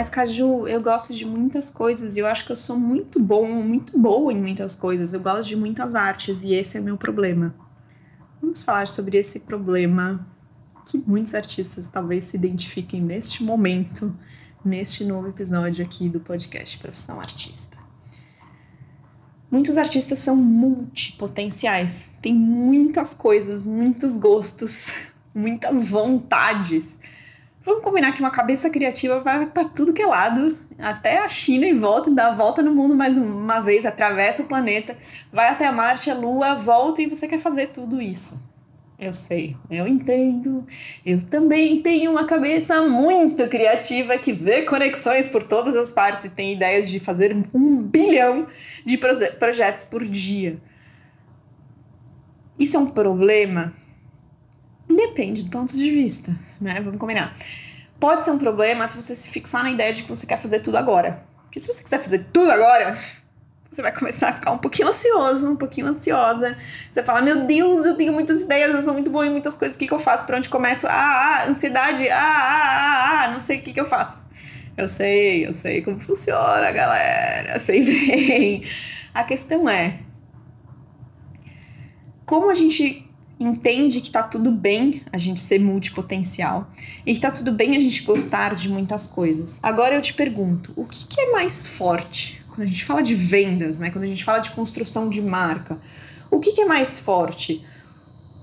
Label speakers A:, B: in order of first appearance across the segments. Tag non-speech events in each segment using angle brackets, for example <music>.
A: Mas, Caju, eu gosto de muitas coisas e eu acho que eu sou muito bom, muito boa em muitas coisas. Eu gosto de muitas artes e esse é meu problema. Vamos falar sobre esse problema que muitos artistas talvez se identifiquem neste momento, neste novo episódio aqui do podcast Profissão Artista. Muitos artistas são multipotenciais, têm muitas coisas, muitos gostos, <laughs> muitas vontades. Vamos combinar que uma cabeça criativa vai para tudo que é lado, até a China e volta, dá a volta no mundo mais uma vez, atravessa o planeta, vai até a Marte, a Lua, volta e você quer fazer tudo isso. Eu sei, eu entendo. Eu também tenho uma cabeça muito criativa que vê conexões por todas as partes e tem ideias de fazer um bilhão de proje projetos por dia. Isso é um problema? Depende do ponto de vista, né? Vamos combinar. Pode ser um problema se você se fixar na ideia de que você quer fazer tudo agora. Porque se você quiser fazer tudo agora, você vai começar a ficar um pouquinho ansioso, um pouquinho ansiosa. Você fala, meu Deus, eu tenho muitas ideias, eu sou muito bom em muitas coisas, o que, que eu faço? Por onde começo? Ah, ah, ansiedade, ah, ah, ah, ah, não sei o que, que eu faço. Eu sei, eu sei como funciona, galera, <laughs> sei bem. A questão é, como a gente entende que tá tudo bem a gente ser multipotencial e que tá tudo bem a gente gostar de muitas coisas. Agora eu te pergunto, o que, que é mais forte? quando a gente fala de vendas, né, quando a gente fala de construção de marca, o que, que é mais forte?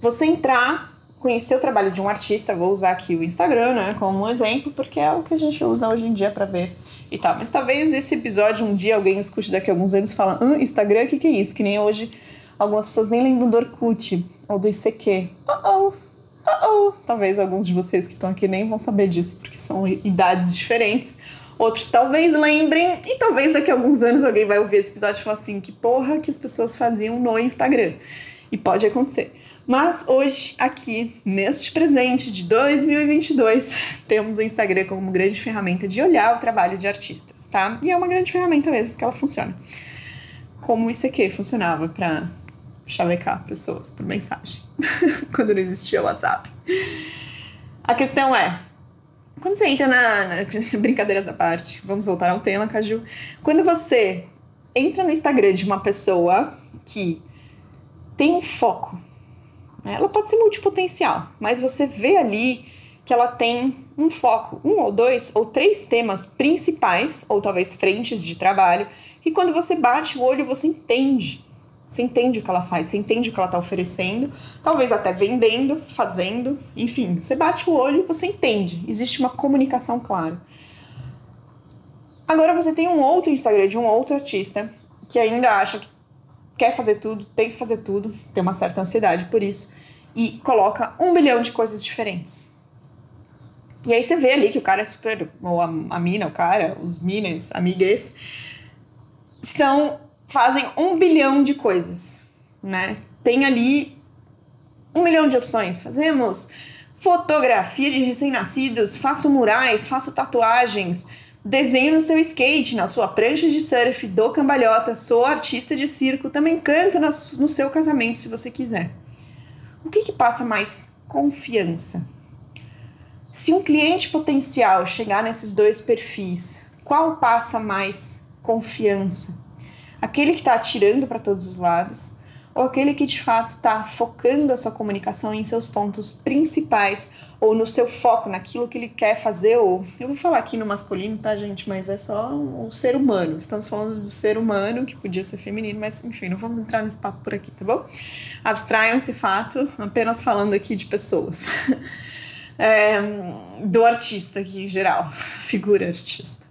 A: Você entrar, conhecer o trabalho de um artista, vou usar aqui o Instagram, né, como um exemplo, porque é o que a gente usa hoje em dia para ver e tal. Mas talvez esse episódio um dia alguém escute daqui a alguns anos e fala, Instagram, o que, que é isso? Que nem hoje algumas pessoas nem lembram do Orkut ou do ICQ. Uh-oh, uh-oh. Talvez alguns de vocês que estão aqui nem vão saber disso, porque são idades diferentes. Outros talvez lembrem, e talvez daqui a alguns anos alguém vai ouvir esse episódio e falar assim: que porra que as pessoas faziam no Instagram. E pode acontecer. Mas hoje, aqui, neste presente de 2022, <laughs> temos o Instagram como grande ferramenta de olhar o trabalho de artistas, tá? E é uma grande ferramenta mesmo, porque ela funciona. Como o ICQ funcionava para chavecar pessoas por mensagem, <laughs> quando não existia o WhatsApp. A questão é, quando você entra na, na. <laughs> Brincadeiras à parte, vamos voltar ao tema, Caju. Quando você entra no Instagram de uma pessoa que tem um foco, né? ela pode ser multipotencial, mas você vê ali que ela tem um foco, um ou dois ou três temas principais, ou talvez frentes de trabalho, que quando você bate o olho você entende você entende o que ela faz, você entende o que ela está oferecendo, talvez até vendendo, fazendo, enfim, você bate o olho e você entende. Existe uma comunicação clara. Agora você tem um outro Instagram de um outro artista que ainda acha que quer fazer tudo, tem que fazer tudo, tem uma certa ansiedade por isso, e coloca um bilhão de coisas diferentes. E aí você vê ali que o cara é super. Ou a, a mina, o cara, os minas, amigas, são fazem um bilhão de coisas, né? Tem ali um milhão de opções. Fazemos fotografia de recém-nascidos, faço murais, faço tatuagens, desenho no seu skate, na sua prancha de surf, dou cambalhota, sou artista de circo, também canto no seu casamento se você quiser. O que, que passa mais confiança? Se um cliente potencial chegar nesses dois perfis, qual passa mais confiança? Aquele que está atirando para todos os lados ou aquele que de fato está focando a sua comunicação em seus pontos principais ou no seu foco, naquilo que ele quer fazer, ou eu vou falar aqui no masculino, tá, gente? Mas é só o ser humano. Estamos falando do ser humano, que podia ser feminino, mas enfim, não vamos entrar nesse papo por aqui, tá bom? Abstraiam esse fato, apenas falando aqui de pessoas. <laughs> É, do artista aqui em geral, figura artista.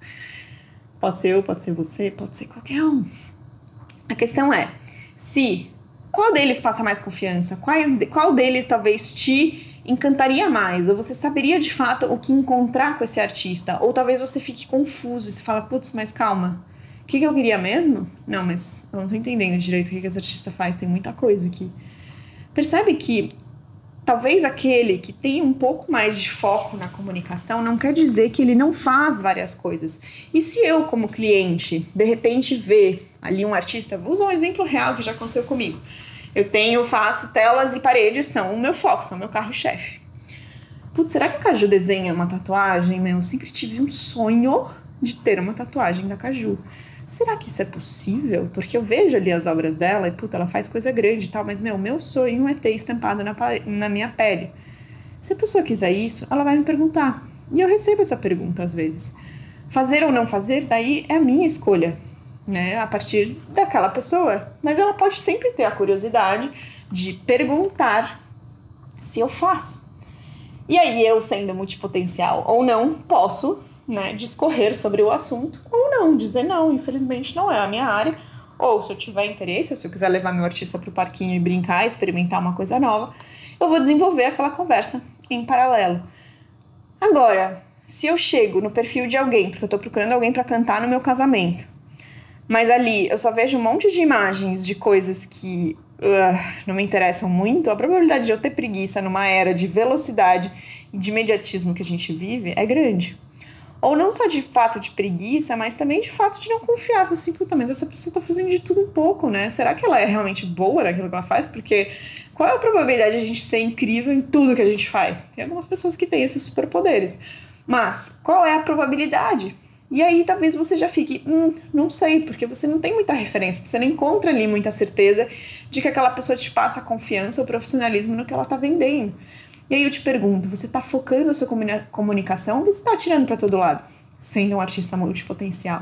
A: Pode ser eu, pode ser você, pode ser qualquer um. A questão é se qual deles passa mais confiança? Quais, qual deles talvez te encantaria mais? Ou você saberia de fato o que encontrar com esse artista? Ou talvez você fique confuso e você fala, putz, mas calma, o que, que eu queria mesmo? Não, mas eu não tô entendendo direito o que, que esse artista faz, tem muita coisa aqui. Percebe que talvez aquele que tem um pouco mais de foco na comunicação não quer dizer que ele não faz várias coisas. E se eu, como cliente, de repente ver ali um artista, vou usar um exemplo real que já aconteceu comigo. Eu tenho, faço telas e paredes, são o meu foco, são o meu carro-chefe. Putz, será que a Caju desenha uma tatuagem? Meu, eu sempre tive um sonho de ter uma tatuagem da Caju. Será que isso é possível? Porque eu vejo ali as obras dela e, puta, ela faz coisa grande e tal, mas, meu, meu sonho é ter estampado na, na minha pele. Se a pessoa quiser isso, ela vai me perguntar. E eu recebo essa pergunta às vezes. Fazer ou não fazer, daí é a minha escolha, né? A partir daquela pessoa. Mas ela pode sempre ter a curiosidade de perguntar se eu faço. E aí, eu, sendo multipotencial ou não, posso né, discorrer sobre o assunto ou não, dizer não, infelizmente não é a minha área. Ou se eu tiver interesse, ou se eu quiser levar meu artista para o parquinho e brincar, experimentar uma coisa nova, eu vou desenvolver aquela conversa em paralelo. Agora, se eu chego no perfil de alguém, porque eu estou procurando alguém para cantar no meu casamento, mas ali eu só vejo um monte de imagens de coisas que uh, não me interessam muito, a probabilidade de eu ter preguiça numa era de velocidade e de imediatismo que a gente vive é grande. Ou não só de fato de preguiça, mas também de fato de não confiar. Assim, puta, mas essa pessoa tá fazendo de tudo um pouco, né? Será que ela é realmente boa naquilo que ela faz? Porque qual é a probabilidade de a gente ser incrível em tudo que a gente faz? Tem algumas pessoas que têm esses superpoderes. Mas qual é a probabilidade? E aí talvez você já fique, hum, não sei, porque você não tem muita referência, você não encontra ali muita certeza de que aquela pessoa te passa a confiança ou profissionalismo no que ela está vendendo. E aí eu te pergunto, você está focando a sua comunicação ou você está atirando para todo lado, sendo um artista multipotencial?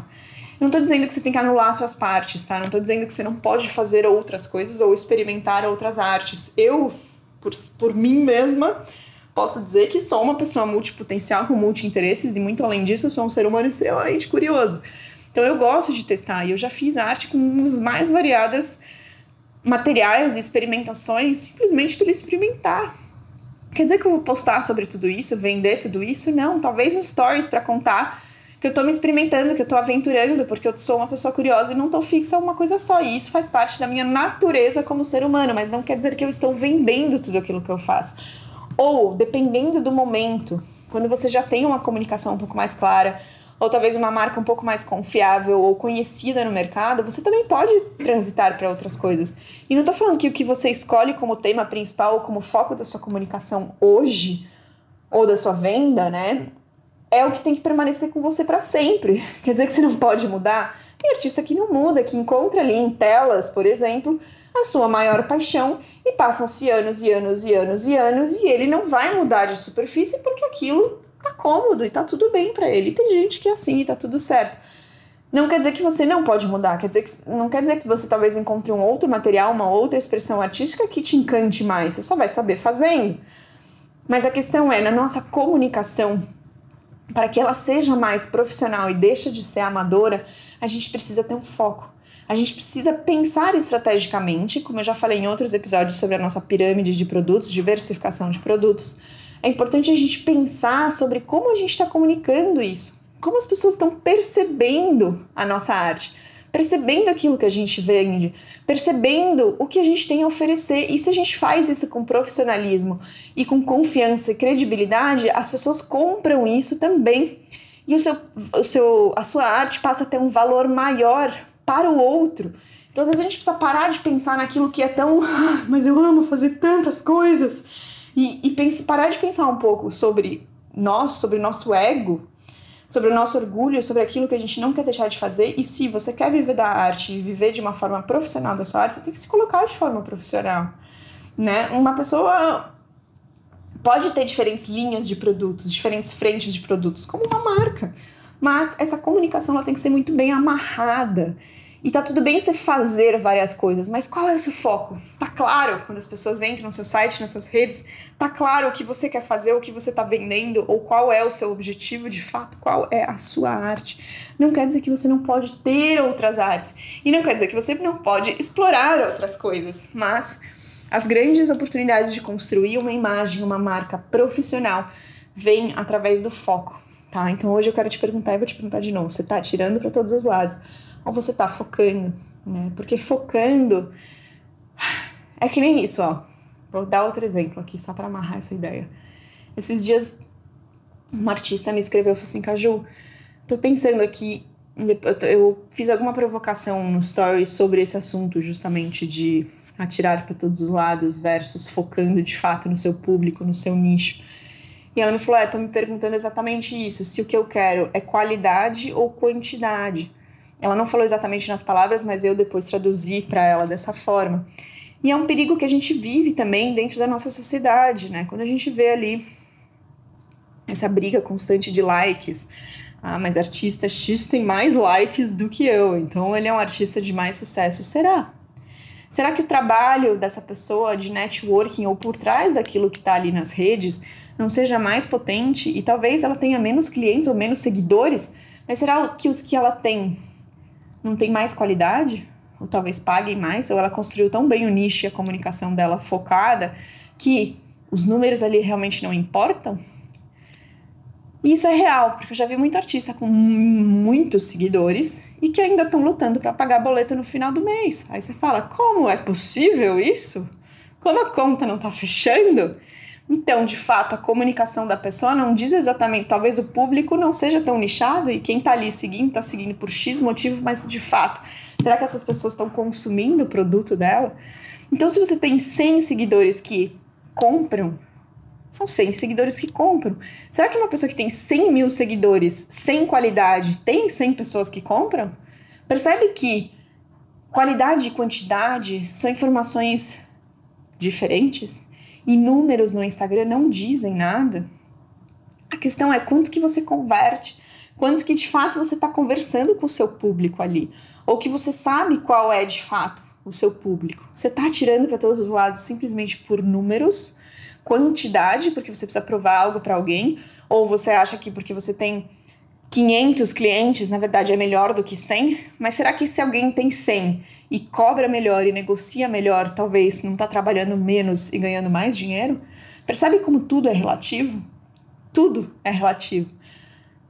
A: Eu não estou dizendo que você tem que anular suas partes, tá? Não estou dizendo que você não pode fazer outras coisas ou experimentar outras artes. Eu, por, por mim mesma, posso dizer que sou uma pessoa multipotencial com multi-interesses e muito além disso, sou um ser humano extremamente curioso. Então eu gosto de testar e eu já fiz arte com as mais variadas materiais e experimentações simplesmente pelo experimentar. Quer dizer que eu vou postar sobre tudo isso, vender tudo isso? Não, talvez um stories para contar que eu tô me experimentando, que eu tô aventurando, porque eu sou uma pessoa curiosa e não tô fixa uma coisa só. E isso faz parte da minha natureza como ser humano, mas não quer dizer que eu estou vendendo tudo aquilo que eu faço. Ou, dependendo do momento, quando você já tem uma comunicação um pouco mais clara, ou talvez uma marca um pouco mais confiável ou conhecida no mercado, você também pode transitar para outras coisas. E não estou falando que o que você escolhe como tema principal ou como foco da sua comunicação hoje, ou da sua venda, né, é o que tem que permanecer com você para sempre. <laughs> Quer dizer que você não pode mudar? Tem artista que não muda, que encontra ali em telas, por exemplo, a sua maior paixão e passam-se anos e anos e anos e anos e ele não vai mudar de superfície porque aquilo tá cômodo e tá tudo bem para ele. tem gente que é assim e tá tudo certo. Não quer dizer que você não pode mudar, quer dizer que, não quer dizer que você talvez encontre um outro material, uma outra expressão artística que te encante mais. Você só vai saber fazendo. Mas a questão é, na nossa comunicação, para que ela seja mais profissional e deixe de ser amadora, a gente precisa ter um foco. A gente precisa pensar estrategicamente, como eu já falei em outros episódios sobre a nossa pirâmide de produtos, diversificação de produtos. É importante a gente pensar sobre como a gente está comunicando isso, como as pessoas estão percebendo a nossa arte, percebendo aquilo que a gente vende, percebendo o que a gente tem a oferecer. E se a gente faz isso com profissionalismo e com confiança e credibilidade, as pessoas compram isso também. E o seu, o seu, a sua arte passa a ter um valor maior para o outro. Então, às vezes, a gente precisa parar de pensar naquilo que é tão. Ah, mas eu amo fazer tantas coisas. E, e pense, parar de pensar um pouco sobre nós, sobre nosso ego, sobre o nosso orgulho, sobre aquilo que a gente não quer deixar de fazer. E se você quer viver da arte e viver de uma forma profissional da sua arte, você tem que se colocar de forma profissional. Né? Uma pessoa pode ter diferentes linhas de produtos, diferentes frentes de produtos, como uma marca. Mas essa comunicação ela tem que ser muito bem amarrada. E tá tudo bem você fazer várias coisas, mas qual é o seu foco? Tá claro quando as pessoas entram no seu site, nas suas redes, tá claro o que você quer fazer, o que você tá vendendo, ou qual é o seu objetivo de fato, qual é a sua arte. Não quer dizer que você não pode ter outras artes. E não quer dizer que você não pode explorar outras coisas, mas as grandes oportunidades de construir uma imagem, uma marca profissional vêm através do foco tá? Então hoje eu quero te perguntar e vou te perguntar de novo: você tá atirando para todos os lados ou você tá focando, né? Porque focando é que nem isso, ó. Vou dar outro exemplo aqui só para amarrar essa ideia. Esses dias uma artista me escreveu assim, Caju, tô pensando aqui eu fiz alguma provocação no story sobre esse assunto justamente de atirar para todos os lados versus focando de fato no seu público, no seu nicho. E ela me falou: é, tô me perguntando exatamente isso, se o que eu quero é qualidade ou quantidade. Ela não falou exatamente nas palavras, mas eu depois traduzi para ela dessa forma. E é um perigo que a gente vive também dentro da nossa sociedade, né? Quando a gente vê ali essa briga constante de likes. Ah, mas artista X tem mais likes do que eu, então ele é um artista de mais sucesso. Será? Será que o trabalho dessa pessoa de networking ou por trás daquilo que está ali nas redes não seja mais potente e talvez ela tenha menos clientes ou menos seguidores? Mas será que os que ela tem não tem mais qualidade? Ou talvez paguem mais? Ou ela construiu tão bem o nicho e a comunicação dela focada que os números ali realmente não importam? E isso é real, porque eu já vi muito artista com muitos seguidores e que ainda estão lutando para pagar boleto no final do mês. Aí você fala: como é possível isso? Como a conta não está fechando? Então, de fato, a comunicação da pessoa não diz exatamente, talvez o público não seja tão nichado e quem está ali seguindo, está seguindo por X motivo, mas de fato, será que essas pessoas estão consumindo o produto dela? Então, se você tem 100 seguidores que compram, são 100 seguidores que compram. Será que uma pessoa que tem 100 mil seguidores sem qualidade tem 100 pessoas que compram? Percebe que qualidade e quantidade são informações diferentes? E números no Instagram não dizem nada. A questão é quanto que você converte, quanto que de fato você está conversando com o seu público ali, ou que você sabe qual é de fato o seu público. Você está tirando para todos os lados simplesmente por números, quantidade, porque você precisa provar algo para alguém, ou você acha que porque você tem 500 clientes, na verdade é melhor do que 100, mas será que se alguém tem 100 e cobra melhor e negocia melhor, talvez não está trabalhando menos e ganhando mais dinheiro? Percebe como tudo é relativo? Tudo é relativo.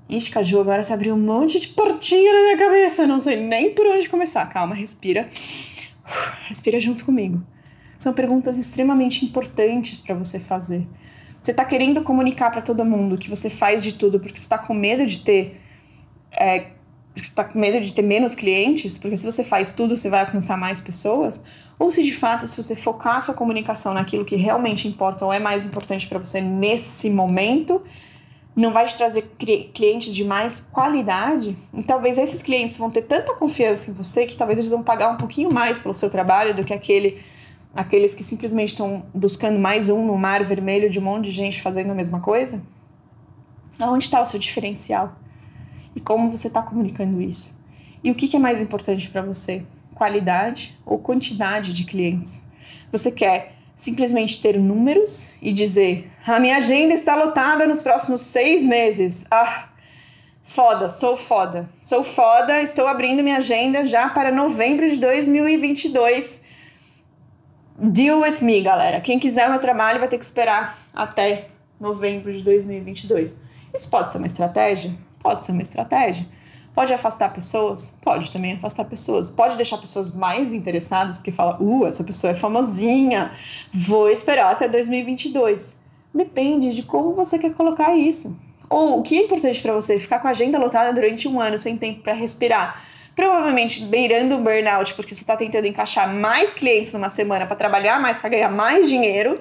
A: Ixi, Caju, agora você abriu um monte de portinha na minha cabeça, não sei nem por onde começar. Calma, respira. Respira junto comigo. São perguntas extremamente importantes para você fazer. Você está querendo comunicar para todo mundo que você faz de tudo porque você está com medo de ter. É, está com medo de ter menos clientes, porque se você faz tudo, você vai alcançar mais pessoas? Ou se de fato, se você focar sua comunicação naquilo que realmente importa ou é mais importante para você nesse momento, não vai te trazer clientes de mais qualidade, e talvez esses clientes vão ter tanta confiança em você que talvez eles vão pagar um pouquinho mais pelo seu trabalho do que aquele aqueles que simplesmente estão buscando mais um no mar vermelho de um monte de gente fazendo a mesma coisa? Onde está o seu diferencial? E como você está comunicando isso? E o que, é mais importante para você? Qualidade ou quantidade de clientes? Você quer simplesmente ter números e dizer: a minha agenda está lotada nos próximos seis meses. Ah, foda, sou foda. Sou foda, estou abrindo minha agenda já para novembro de 2022 Deal with me, galera. Quem quiser o meu trabalho vai ter que esperar até novembro de 2022. Isso pode ser uma estratégia? Pode ser uma estratégia. Pode afastar pessoas? Pode também afastar pessoas. Pode deixar pessoas mais interessadas, porque fala, uh, essa pessoa é famosinha, vou esperar até 2022. Depende de como você quer colocar isso. Ou o que é importante para você? Ficar com a agenda lotada durante um ano sem tempo para respirar provavelmente beirando o burnout, porque você está tentando encaixar mais clientes numa semana para trabalhar mais, para ganhar mais dinheiro.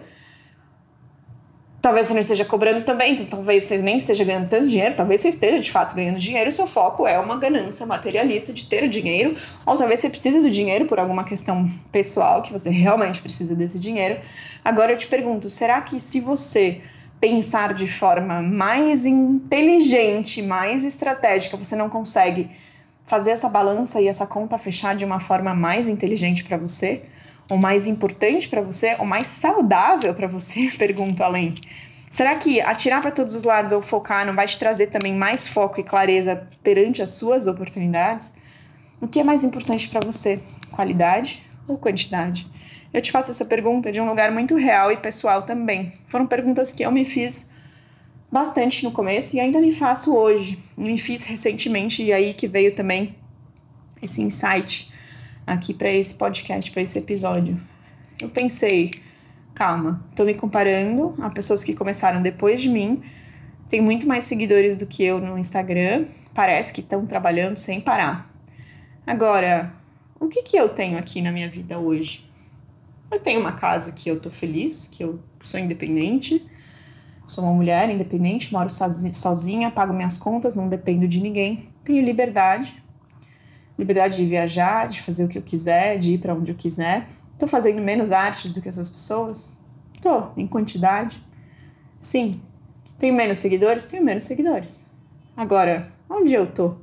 A: Talvez você não esteja cobrando também, então talvez você nem esteja ganhando tanto dinheiro, talvez você esteja de fato ganhando dinheiro e seu foco é uma ganância materialista de ter dinheiro, ou talvez você precise do dinheiro por alguma questão pessoal, que você realmente precisa desse dinheiro. Agora eu te pergunto, será que se você pensar de forma mais inteligente, mais estratégica, você não consegue fazer essa balança e essa conta fechar de uma forma mais inteligente para você, ou mais importante para você, ou mais saudável para você? <laughs> Pergunto além. Será que atirar para todos os lados ou focar não vai te trazer também mais foco e clareza perante as suas oportunidades? O que é mais importante para você? Qualidade ou quantidade? Eu te faço essa pergunta de um lugar muito real e pessoal também. Foram perguntas que eu me fiz bastante no começo e ainda me faço hoje. Me fiz recentemente e aí que veio também esse insight aqui para esse podcast, para esse episódio. Eu pensei, calma, tô me comparando a pessoas que começaram depois de mim, tem muito mais seguidores do que eu no Instagram, parece que estão trabalhando sem parar. Agora, o que que eu tenho aqui na minha vida hoje? Eu tenho uma casa que eu tô feliz, que eu sou independente, Sou uma mulher independente, moro sozinha, pago minhas contas, não dependo de ninguém. Tenho liberdade. Liberdade de viajar, de fazer o que eu quiser, de ir para onde eu quiser. Tô fazendo menos artes do que essas pessoas? Tô, em quantidade. Sim. Tenho menos seguidores? Tenho menos seguidores. Agora, onde eu tô?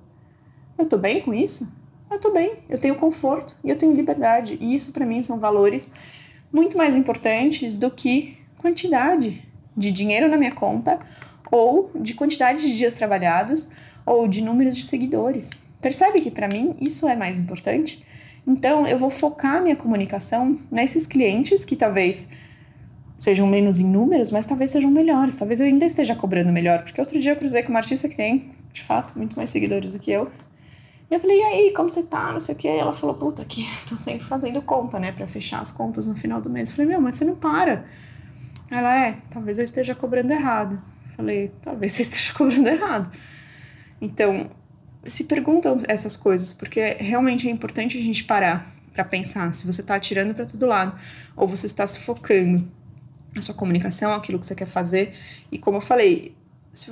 A: Eu tô bem com isso? Eu tô bem. Eu tenho conforto e eu tenho liberdade. E isso para mim são valores muito mais importantes do que quantidade de dinheiro na minha conta ou de quantidade de dias trabalhados ou de números de seguidores. Percebe que para mim isso é mais importante? Então eu vou focar minha comunicação nesses clientes que talvez sejam menos em números, mas talvez sejam melhores. Talvez eu ainda esteja cobrando melhor, porque outro dia eu cruzei com uma artista que tem, de fato, muito mais seguidores do que eu. E eu falei, e aí, como você tá? Não sei o quê. E ela falou, puta, que <laughs> tô sempre fazendo conta, né, pra fechar as contas no final do mês. Eu falei, meu, mas você não para. Ela é, talvez eu esteja cobrando errado. Falei, talvez você esteja <laughs> cobrando errado. Então, se perguntam essas coisas, porque realmente é importante a gente parar para pensar se você está atirando para todo lado ou você está se focando na sua comunicação, aquilo que você quer fazer. E como eu falei,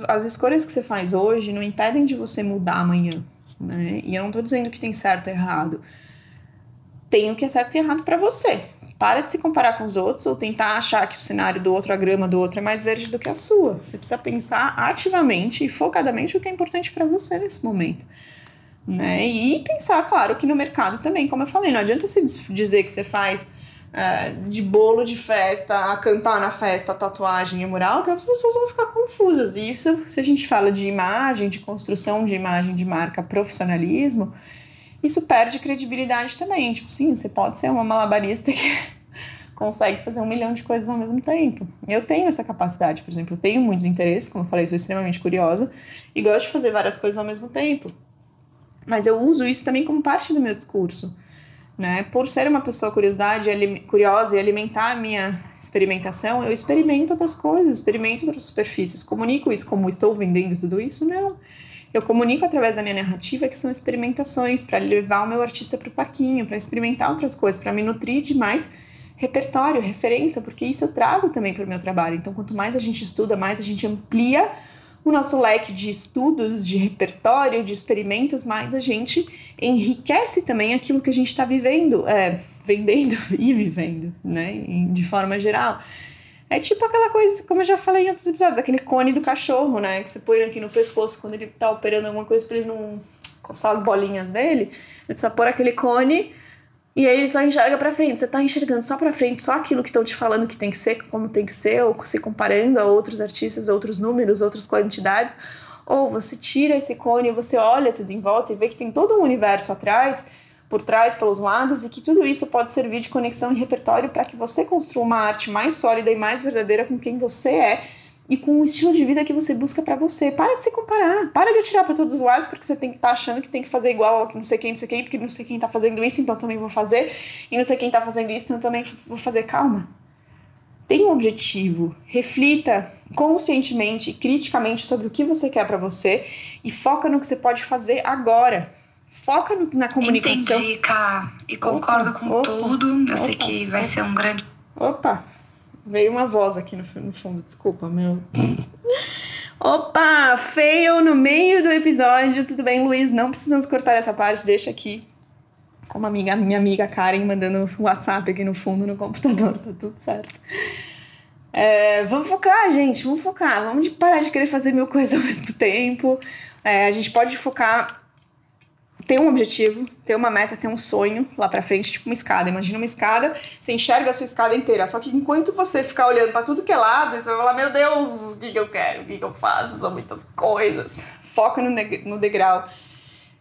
A: as escolhas que você faz hoje não impedem de você mudar amanhã, né? E eu não estou dizendo que tem certo e errado. Tem o que é certo e errado para você. Para de se comparar com os outros ou tentar achar que o cenário do outro, a grama do outro é mais verde do que a sua. Você precisa pensar ativamente e focadamente o que é importante para você nesse momento. Né? E pensar, claro, que no mercado também, como eu falei, não adianta você dizer que você faz uh, de bolo de festa, a cantar na festa, a tatuagem e mural, que as pessoas vão ficar confusas. E isso, se a gente fala de imagem, de construção de imagem de marca, profissionalismo, isso perde credibilidade também. Tipo, sim, você pode ser uma malabarista que <laughs> consegue fazer um milhão de coisas ao mesmo tempo. Eu tenho essa capacidade, por exemplo, eu tenho muitos interesses, como eu falei, sou extremamente curiosa e gosto de fazer várias coisas ao mesmo tempo. Mas eu uso isso também como parte do meu discurso. Né? Por ser uma pessoa curiosidade, curiosa e alimentar a minha experimentação, eu experimento outras coisas, experimento outras superfícies. Comunico isso como estou vendendo tudo isso? Não. Eu comunico através da minha narrativa que são experimentações para levar o meu artista para o parquinho, para experimentar outras coisas, para me nutrir de mais repertório, referência, porque isso eu trago também para o meu trabalho. Então, quanto mais a gente estuda, mais a gente amplia o nosso leque de estudos, de repertório, de experimentos, mais a gente enriquece também aquilo que a gente está vivendo, é, vendendo <laughs> e vivendo, né, de forma geral. É tipo aquela coisa, como eu já falei em outros episódios, aquele cone do cachorro, né? Que você põe aqui no pescoço quando ele tá operando alguma coisa pra ele não coçar as bolinhas dele. Ele precisa pôr aquele cone e aí ele só enxerga pra frente. Você tá enxergando só pra frente, só aquilo que estão te falando que tem que ser, como tem que ser, ou se comparando a outros artistas, outros números, outras quantidades. Ou você tira esse cone, você olha tudo em volta e vê que tem todo um universo atrás por trás, pelos lados, e que tudo isso pode servir de conexão e repertório para que você construa uma arte mais sólida e mais verdadeira com quem você é e com o estilo de vida que você busca para você. Para de se comparar, para de atirar para todos os lados porque você tem que estar tá achando que tem que fazer igual a não sei quem, não sei quem, porque não sei quem tá fazendo isso, então também vou fazer, e não sei quem tá fazendo isso, então também vou fazer. Calma. Tenha um objetivo, reflita conscientemente e criticamente sobre o que você quer para você e foca no que você pode fazer agora foca no, na comunicação.
B: Entendi, Ká. E concordo opa, com opa, tudo. Eu opa, sei que vai ser um grande.
A: Opa! Veio uma voz aqui no, no fundo, desculpa, meu. <laughs> Opa! Fail no meio do episódio. Tudo bem, Luiz? Não precisamos cortar essa parte, deixa aqui. Como a minha, minha amiga Karen mandando WhatsApp aqui no fundo no computador, tá tudo certo. É, vamos focar, gente, vamos focar. Vamos de parar de querer fazer mil coisas ao mesmo tempo. É, a gente pode focar ter um objetivo, ter uma meta, ter um sonho lá pra frente, tipo uma escada. Imagina uma escada, você enxerga a sua escada inteira. Só que enquanto você ficar olhando para tudo que é lado, você vai falar: Meu Deus, o que, que eu quero? O que, que eu faço? São muitas coisas. Foca no, degrau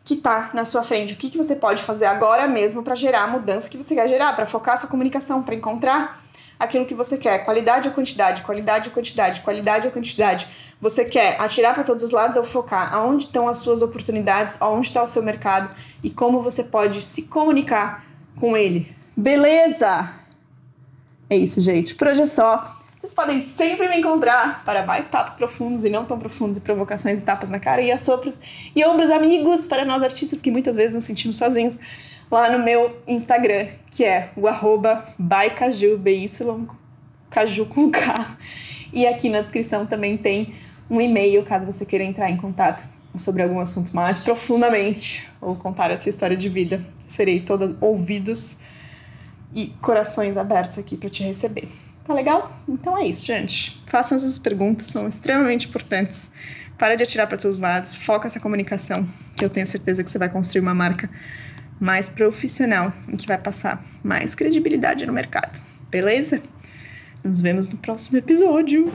A: que tá na sua frente. O que, que você pode fazer agora mesmo para gerar a mudança que você quer gerar, para focar sua comunicação, para encontrar aquilo que você quer. Qualidade ou quantidade, qualidade ou quantidade, qualidade ou quantidade. Você quer atirar para todos os lados ou focar aonde estão as suas oportunidades, aonde está o seu mercado e como você pode se comunicar com ele. Beleza? É isso, gente. Por hoje é só. Vocês podem sempre me encontrar para mais papos profundos e não tão profundos e provocações e tapas na cara e assopros e ombros amigos para nós artistas que muitas vezes nos sentimos sozinhos lá no meu Instagram, que é o arroba bycaju, B-Y, caju com K. E aqui na descrição também tem um e-mail, caso você queira entrar em contato sobre algum assunto mais profundamente ou contar a sua história de vida. Serei todas ouvidos e corações abertos aqui para te receber. Tá legal? Então é isso, gente. Façam essas perguntas, são extremamente importantes. Para de atirar para todos os lados, foca essa comunicação, que eu tenho certeza que você vai construir uma marca mais profissional e que vai passar mais credibilidade no mercado. Beleza? Nos vemos no próximo episódio.